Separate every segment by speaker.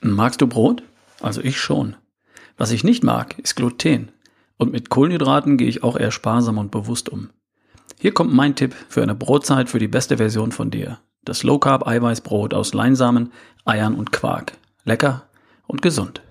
Speaker 1: Magst du Brot? Also ich schon. Was ich nicht mag, ist Gluten. Und mit Kohlenhydraten gehe ich auch eher sparsam und bewusst um. Hier kommt mein Tipp für eine Brotzeit für die beste Version von dir. Das Low Carb Eiweißbrot aus Leinsamen, Eiern und Quark. Lecker und gesund.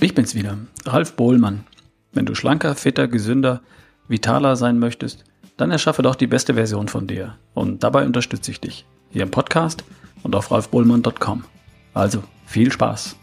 Speaker 1: Ich bin's wieder, Ralf Bohlmann. Wenn du schlanker, fitter, gesünder, vitaler sein möchtest, dann erschaffe doch die beste Version von dir. Und dabei unterstütze ich dich. Hier im Podcast und auf ralfbohlmann.com. Also, viel Spaß!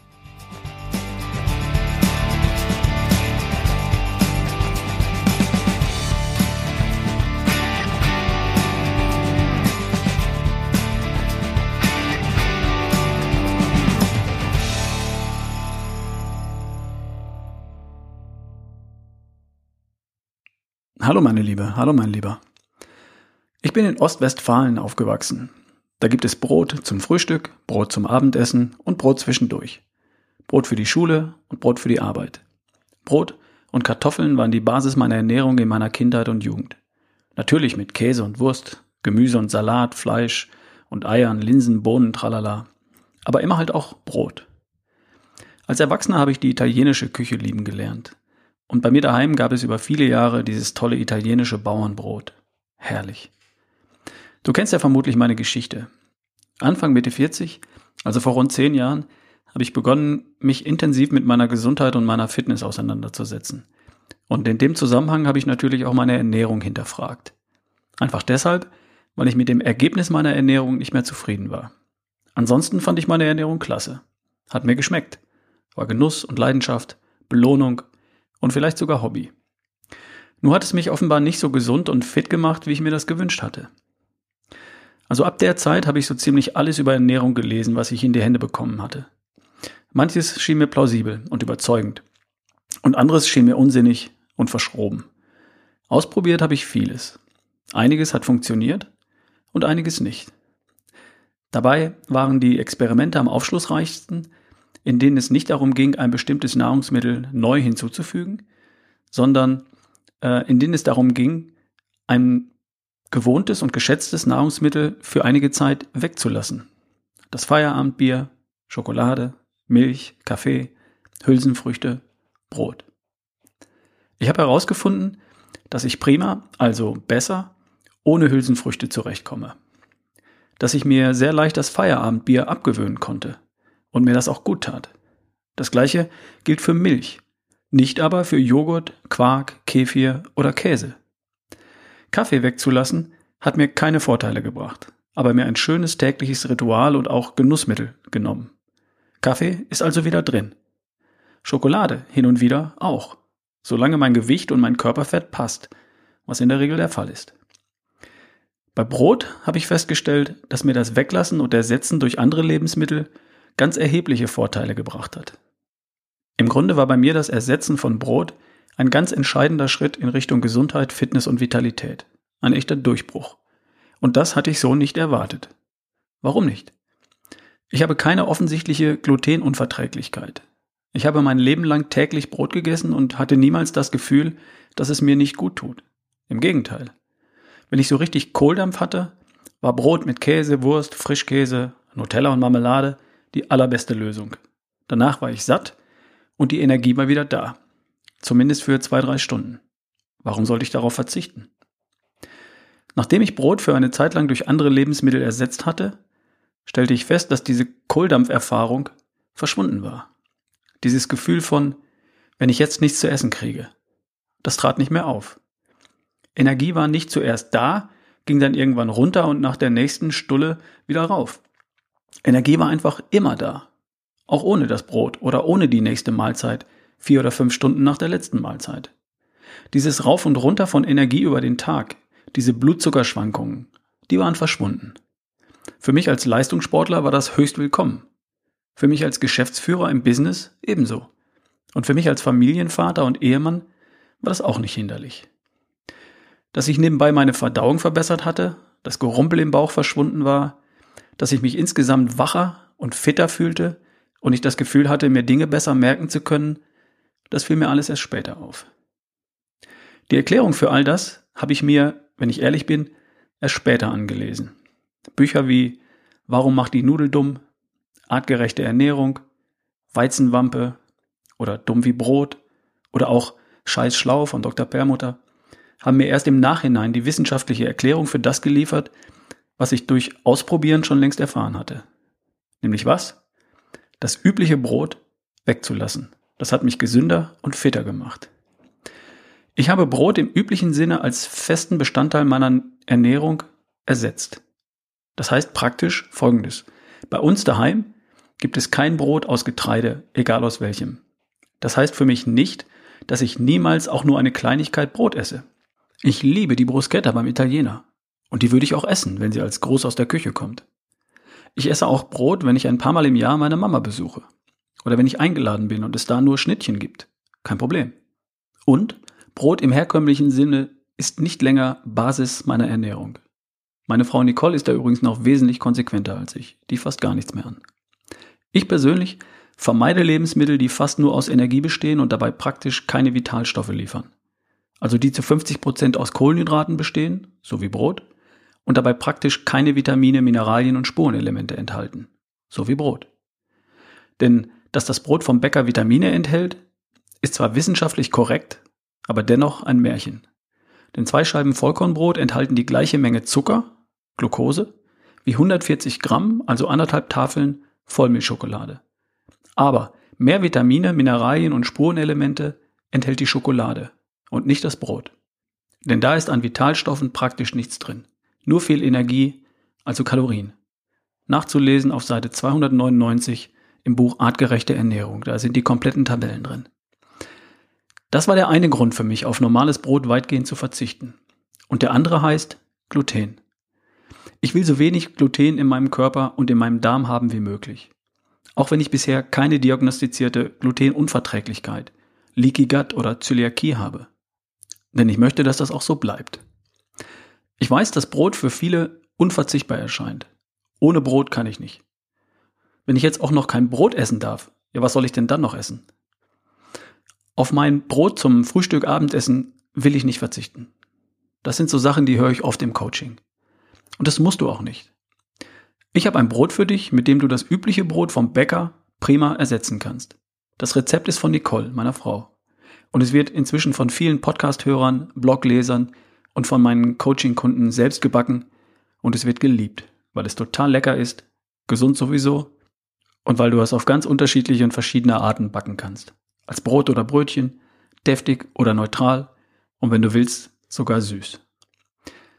Speaker 1: Hallo meine Liebe, hallo mein Lieber. Ich bin in Ostwestfalen aufgewachsen. Da gibt es Brot zum Frühstück, Brot zum Abendessen und Brot zwischendurch. Brot für die Schule und Brot für die Arbeit. Brot und Kartoffeln waren die Basis meiner Ernährung in meiner Kindheit und Jugend. Natürlich mit Käse und Wurst, Gemüse und Salat, Fleisch und Eiern, Linsen, Bohnen, tralala. Aber immer halt auch Brot. Als Erwachsener habe ich die italienische Küche lieben gelernt. Und bei mir daheim gab es über viele Jahre dieses tolle italienische Bauernbrot. Herrlich. Du kennst ja vermutlich meine Geschichte. Anfang Mitte 40, also vor rund zehn Jahren, habe ich begonnen, mich intensiv mit meiner Gesundheit und meiner Fitness auseinanderzusetzen. Und in dem Zusammenhang habe ich natürlich auch meine Ernährung hinterfragt. Einfach deshalb, weil ich mit dem Ergebnis meiner Ernährung nicht mehr zufrieden war. Ansonsten fand ich meine Ernährung klasse. Hat mir geschmeckt. War Genuss und Leidenschaft, Belohnung und vielleicht sogar Hobby. Nur hat es mich offenbar nicht so gesund und fit gemacht, wie ich mir das gewünscht hatte. Also ab der Zeit habe ich so ziemlich alles über Ernährung gelesen, was ich in die Hände bekommen hatte. Manches schien mir plausibel und überzeugend. Und anderes schien mir unsinnig und verschroben. Ausprobiert habe ich vieles. Einiges hat funktioniert und einiges nicht. Dabei waren die Experimente am aufschlussreichsten, in denen es nicht darum ging, ein bestimmtes Nahrungsmittel neu hinzuzufügen, sondern äh, in denen es darum ging, ein gewohntes und geschätztes Nahrungsmittel für einige Zeit wegzulassen. Das Feierabendbier, Schokolade, Milch, Kaffee, Hülsenfrüchte, Brot. Ich habe herausgefunden, dass ich prima, also besser, ohne Hülsenfrüchte zurechtkomme. Dass ich mir sehr leicht das Feierabendbier abgewöhnen konnte und mir das auch gut tat. Das gleiche gilt für Milch, nicht aber für Joghurt, Quark, Kefir oder Käse. Kaffee wegzulassen hat mir keine Vorteile gebracht, aber mir ein schönes tägliches Ritual und auch Genussmittel genommen. Kaffee ist also wieder drin. Schokolade hin und wieder auch, solange mein Gewicht und mein Körperfett passt, was in der Regel der Fall ist. Bei Brot habe ich festgestellt, dass mir das Weglassen und Ersetzen durch andere Lebensmittel ganz erhebliche Vorteile gebracht hat. Im Grunde war bei mir das Ersetzen von Brot ein ganz entscheidender Schritt in Richtung Gesundheit, Fitness und Vitalität. Ein echter Durchbruch. Und das hatte ich so nicht erwartet. Warum nicht? Ich habe keine offensichtliche Glutenunverträglichkeit. Ich habe mein Leben lang täglich Brot gegessen und hatte niemals das Gefühl, dass es mir nicht gut tut. Im Gegenteil. Wenn ich so richtig Kohldampf hatte, war Brot mit Käse, Wurst, Frischkäse, Nutella und Marmelade die allerbeste Lösung. Danach war ich satt und die Energie war wieder da. Zumindest für zwei, drei Stunden. Warum sollte ich darauf verzichten? Nachdem ich Brot für eine Zeit lang durch andere Lebensmittel ersetzt hatte, stellte ich fest, dass diese Kohldampferfahrung verschwunden war. Dieses Gefühl von, wenn ich jetzt nichts zu essen kriege, das trat nicht mehr auf. Energie war nicht zuerst da, ging dann irgendwann runter und nach der nächsten Stulle wieder rauf. Energie war einfach immer da. Auch ohne das Brot oder ohne die nächste Mahlzeit, vier oder fünf Stunden nach der letzten Mahlzeit. Dieses Rauf und Runter von Energie über den Tag, diese Blutzuckerschwankungen, die waren verschwunden. Für mich als Leistungssportler war das höchst willkommen. Für mich als Geschäftsführer im Business ebenso. Und für mich als Familienvater und Ehemann war das auch nicht hinderlich. Dass ich nebenbei meine Verdauung verbessert hatte, das Gerumpel im Bauch verschwunden war, dass ich mich insgesamt wacher und fitter fühlte und ich das Gefühl hatte, mir Dinge besser merken zu können, das fiel mir alles erst später auf. Die Erklärung für all das habe ich mir, wenn ich ehrlich bin, erst später angelesen. Bücher wie Warum macht die Nudel dumm? Artgerechte Ernährung, Weizenwampe oder Dumm wie Brot oder auch Scheiß schlau von Dr. Perlmutter haben mir erst im Nachhinein die wissenschaftliche Erklärung für das geliefert, was ich durch Ausprobieren schon längst erfahren hatte. Nämlich was? Das übliche Brot wegzulassen. Das hat mich gesünder und fitter gemacht. Ich habe Brot im üblichen Sinne als festen Bestandteil meiner Ernährung ersetzt. Das heißt praktisch Folgendes. Bei uns daheim gibt es kein Brot aus Getreide, egal aus welchem. Das heißt für mich nicht, dass ich niemals auch nur eine Kleinigkeit Brot esse. Ich liebe die Bruschetta beim Italiener. Und die würde ich auch essen, wenn sie als groß aus der Küche kommt. Ich esse auch Brot, wenn ich ein paar Mal im Jahr meine Mama besuche. Oder wenn ich eingeladen bin und es da nur Schnittchen gibt. Kein Problem. Und Brot im herkömmlichen Sinne ist nicht länger Basis meiner Ernährung. Meine Frau Nicole ist da übrigens noch wesentlich konsequenter als ich. Die fasst gar nichts mehr an. Ich persönlich vermeide Lebensmittel, die fast nur aus Energie bestehen und dabei praktisch keine Vitalstoffe liefern. Also die zu 50 Prozent aus Kohlenhydraten bestehen, so wie Brot, und dabei praktisch keine Vitamine, Mineralien und Spurenelemente enthalten, so wie Brot. Denn dass das Brot vom Bäcker Vitamine enthält, ist zwar wissenschaftlich korrekt, aber dennoch ein Märchen. Denn zwei Scheiben Vollkornbrot enthalten die gleiche Menge Zucker, Glucose, wie 140 Gramm, also anderthalb Tafeln Vollmilchschokolade. Aber mehr Vitamine, Mineralien und Spurenelemente enthält die Schokolade und nicht das Brot. Denn da ist an Vitalstoffen praktisch nichts drin. Nur viel Energie, also Kalorien. Nachzulesen auf Seite 299 im Buch Artgerechte Ernährung. Da sind die kompletten Tabellen drin. Das war der eine Grund für mich, auf normales Brot weitgehend zu verzichten. Und der andere heißt Gluten. Ich will so wenig Gluten in meinem Körper und in meinem Darm haben wie möglich. Auch wenn ich bisher keine diagnostizierte Glutenunverträglichkeit, Leaky Gut oder Zöliakie habe. Denn ich möchte, dass das auch so bleibt. Ich weiß, dass Brot für viele unverzichtbar erscheint. Ohne Brot kann ich nicht. Wenn ich jetzt auch noch kein Brot essen darf, ja, was soll ich denn dann noch essen? Auf mein Brot zum Frühstück, Abendessen will ich nicht verzichten. Das sind so Sachen, die höre ich oft im Coaching. Und das musst du auch nicht. Ich habe ein Brot für dich, mit dem du das übliche Brot vom Bäcker prima ersetzen kannst. Das Rezept ist von Nicole, meiner Frau. Und es wird inzwischen von vielen Podcast-Hörern, Bloglesern und von meinen Coaching-Kunden selbst gebacken und es wird geliebt, weil es total lecker ist, gesund sowieso und weil du es auf ganz unterschiedliche und verschiedene Arten backen kannst. Als Brot oder Brötchen, deftig oder neutral und wenn du willst, sogar süß.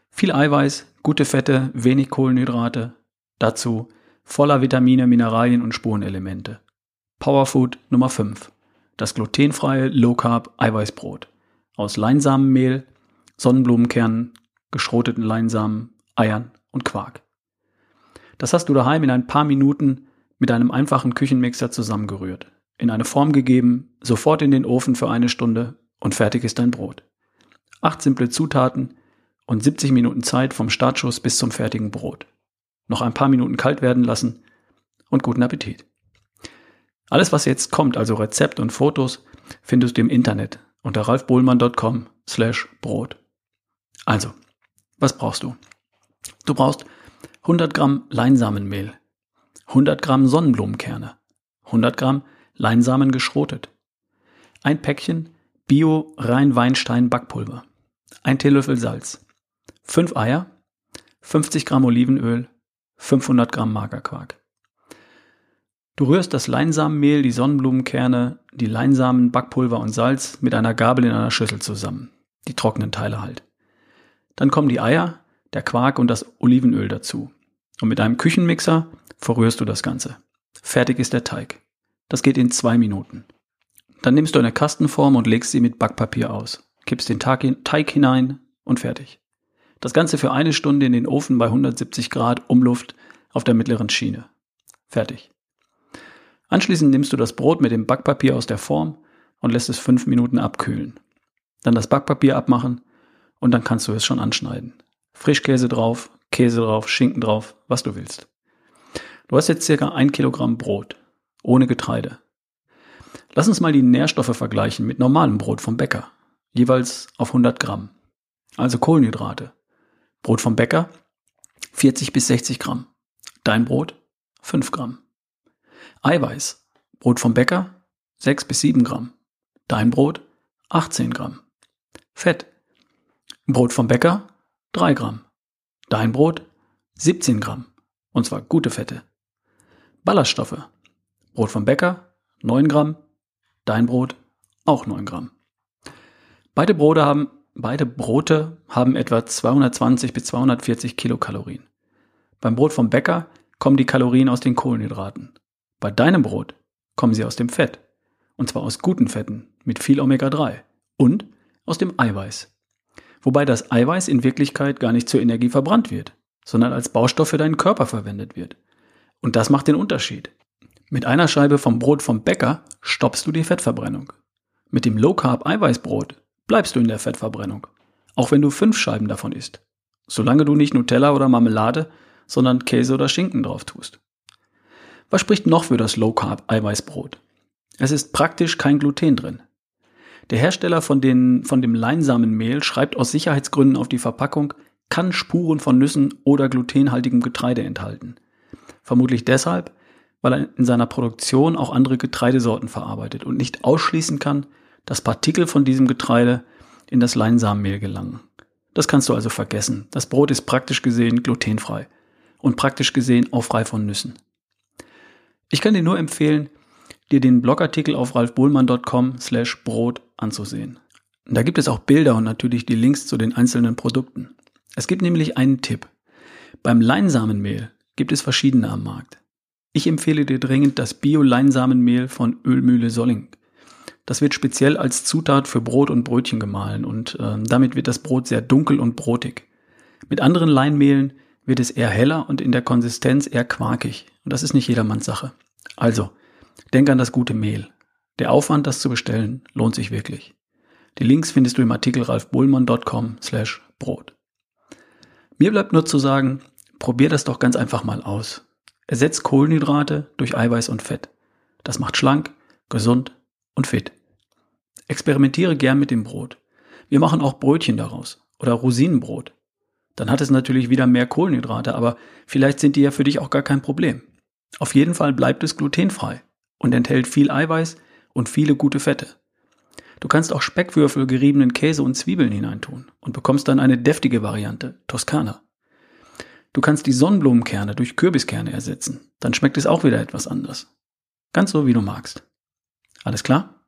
Speaker 1: Viel Eiweiß, gute Fette, wenig Kohlenhydrate, dazu voller Vitamine, Mineralien und Spurenelemente. Powerfood Nummer 5. Das glutenfreie Low Carb Eiweißbrot aus Leinsamenmehl, Sonnenblumenkernen, geschroteten Leinsamen, Eiern und Quark. Das hast du daheim in ein paar Minuten mit einem einfachen Küchenmixer zusammengerührt, in eine Form gegeben, sofort in den Ofen für eine Stunde und fertig ist dein Brot. Acht simple Zutaten und 70 Minuten Zeit vom Startschuss bis zum fertigen Brot. Noch ein paar Minuten kalt werden lassen und guten Appetit. Alles, was jetzt kommt, also Rezept und Fotos, findest du im Internet unter ralfbohlmann.com slash Brot. Also, was brauchst du? Du brauchst 100 Gramm Leinsamenmehl, 100 Gramm Sonnenblumenkerne, 100 Gramm Leinsamen geschrotet, ein Päckchen Bio Rhein-Weinstein Backpulver, ein Teelöffel Salz, 5 Eier, 50 Gramm Olivenöl, 500 Gramm Magerquark. Du rührst das Leinsamenmehl, die Sonnenblumenkerne, die Leinsamen, Backpulver und Salz mit einer Gabel in einer Schüssel zusammen. Die trockenen Teile halt. Dann kommen die Eier, der Quark und das Olivenöl dazu. Und mit einem Küchenmixer verrührst du das Ganze. Fertig ist der Teig. Das geht in zwei Minuten. Dann nimmst du eine Kastenform und legst sie mit Backpapier aus. Kippst den Teig hinein und fertig. Das Ganze für eine Stunde in den Ofen bei 170 Grad Umluft auf der mittleren Schiene. Fertig. Anschließend nimmst du das Brot mit dem Backpapier aus der Form und lässt es fünf Minuten abkühlen. Dann das Backpapier abmachen und dann kannst du es schon anschneiden. Frischkäse drauf, Käse drauf, Schinken drauf, was du willst. Du hast jetzt circa ein Kilogramm Brot, ohne Getreide. Lass uns mal die Nährstoffe vergleichen mit normalem Brot vom Bäcker, jeweils auf 100 Gramm. Also Kohlenhydrate. Brot vom Bäcker 40 bis 60 Gramm. Dein Brot 5 Gramm. Eiweiß. Brot vom Bäcker 6 bis 7 Gramm. Dein Brot 18 Gramm. Fett. Brot vom Bäcker 3 Gramm. Dein Brot 17 Gramm. Und zwar gute Fette. Ballaststoffe. Brot vom Bäcker 9 Gramm. Dein Brot auch 9 Gramm. Beide Brote haben, beide Brote haben etwa 220 bis 240 Kilokalorien. Beim Brot vom Bäcker kommen die Kalorien aus den Kohlenhydraten. Bei deinem Brot kommen sie aus dem Fett. Und zwar aus guten Fetten mit viel Omega-3 und aus dem Eiweiß. Wobei das Eiweiß in Wirklichkeit gar nicht zur Energie verbrannt wird, sondern als Baustoff für deinen Körper verwendet wird. Und das macht den Unterschied. Mit einer Scheibe vom Brot vom Bäcker stoppst du die Fettverbrennung. Mit dem Low Carb Eiweißbrot bleibst du in der Fettverbrennung, auch wenn du fünf Scheiben davon isst. Solange du nicht Nutella oder Marmelade, sondern Käse oder Schinken drauf tust. Was spricht noch für das Low Carb Eiweißbrot? Es ist praktisch kein Gluten drin. Der Hersteller von, den, von dem Leinsamenmehl schreibt aus Sicherheitsgründen auf die Verpackung, kann Spuren von Nüssen oder glutenhaltigem Getreide enthalten. Vermutlich deshalb, weil er in seiner Produktion auch andere Getreidesorten verarbeitet und nicht ausschließen kann, dass Partikel von diesem Getreide in das Leinsamenmehl gelangen. Das kannst du also vergessen. Das Brot ist praktisch gesehen glutenfrei und praktisch gesehen auch frei von Nüssen. Ich kann dir nur empfehlen, dir den Blogartikel auf ralfbohlmann.com slash Brot anzusehen. Da gibt es auch Bilder und natürlich die Links zu den einzelnen Produkten. Es gibt nämlich einen Tipp. Beim Leinsamenmehl gibt es verschiedene am Markt. Ich empfehle dir dringend das Bio-Leinsamenmehl von Ölmühle Solling. Das wird speziell als Zutat für Brot und Brötchen gemahlen und äh, damit wird das Brot sehr dunkel und brotig. Mit anderen Leinmehlen wird es eher heller und in der Konsistenz eher quarkig. Und das ist nicht jedermanns Sache. Also, denk an das gute Mehl. Der Aufwand, das zu bestellen, lohnt sich wirklich. Die Links findest du im Artikel ralfbullmann.com slash Brot. Mir bleibt nur zu sagen, probier das doch ganz einfach mal aus. Ersetzt Kohlenhydrate durch Eiweiß und Fett. Das macht schlank, gesund und fit. Experimentiere gern mit dem Brot. Wir machen auch Brötchen daraus oder Rosinenbrot. Dann hat es natürlich wieder mehr Kohlenhydrate, aber vielleicht sind die ja für dich auch gar kein Problem. Auf jeden Fall bleibt es glutenfrei und enthält viel Eiweiß und viele gute Fette. Du kannst auch Speckwürfel, geriebenen Käse und Zwiebeln hineintun und bekommst dann eine deftige Variante, Toskana. Du kannst die Sonnenblumenkerne durch Kürbiskerne ersetzen, dann schmeckt es auch wieder etwas anders. Ganz so, wie du magst. Alles klar?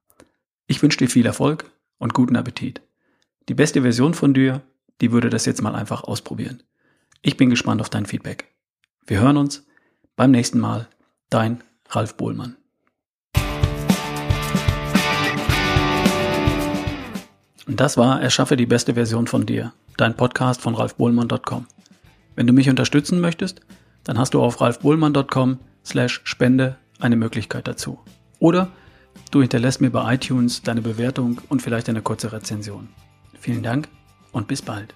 Speaker 1: Ich wünsche dir viel Erfolg und guten Appetit. Die beste Version von dir, die würde das jetzt mal einfach ausprobieren. Ich bin gespannt auf dein Feedback. Wir hören uns beim nächsten Mal. Dein Ralf Bohlmann. Das war Erschaffe die beste Version von dir, dein Podcast von ralfbohlmann.com. Wenn du mich unterstützen möchtest, dann hast du auf ralfbohlmann.com slash Spende eine Möglichkeit dazu. Oder Du hinterlässt mir bei iTunes deine Bewertung und vielleicht eine kurze Rezension. Vielen Dank und bis bald.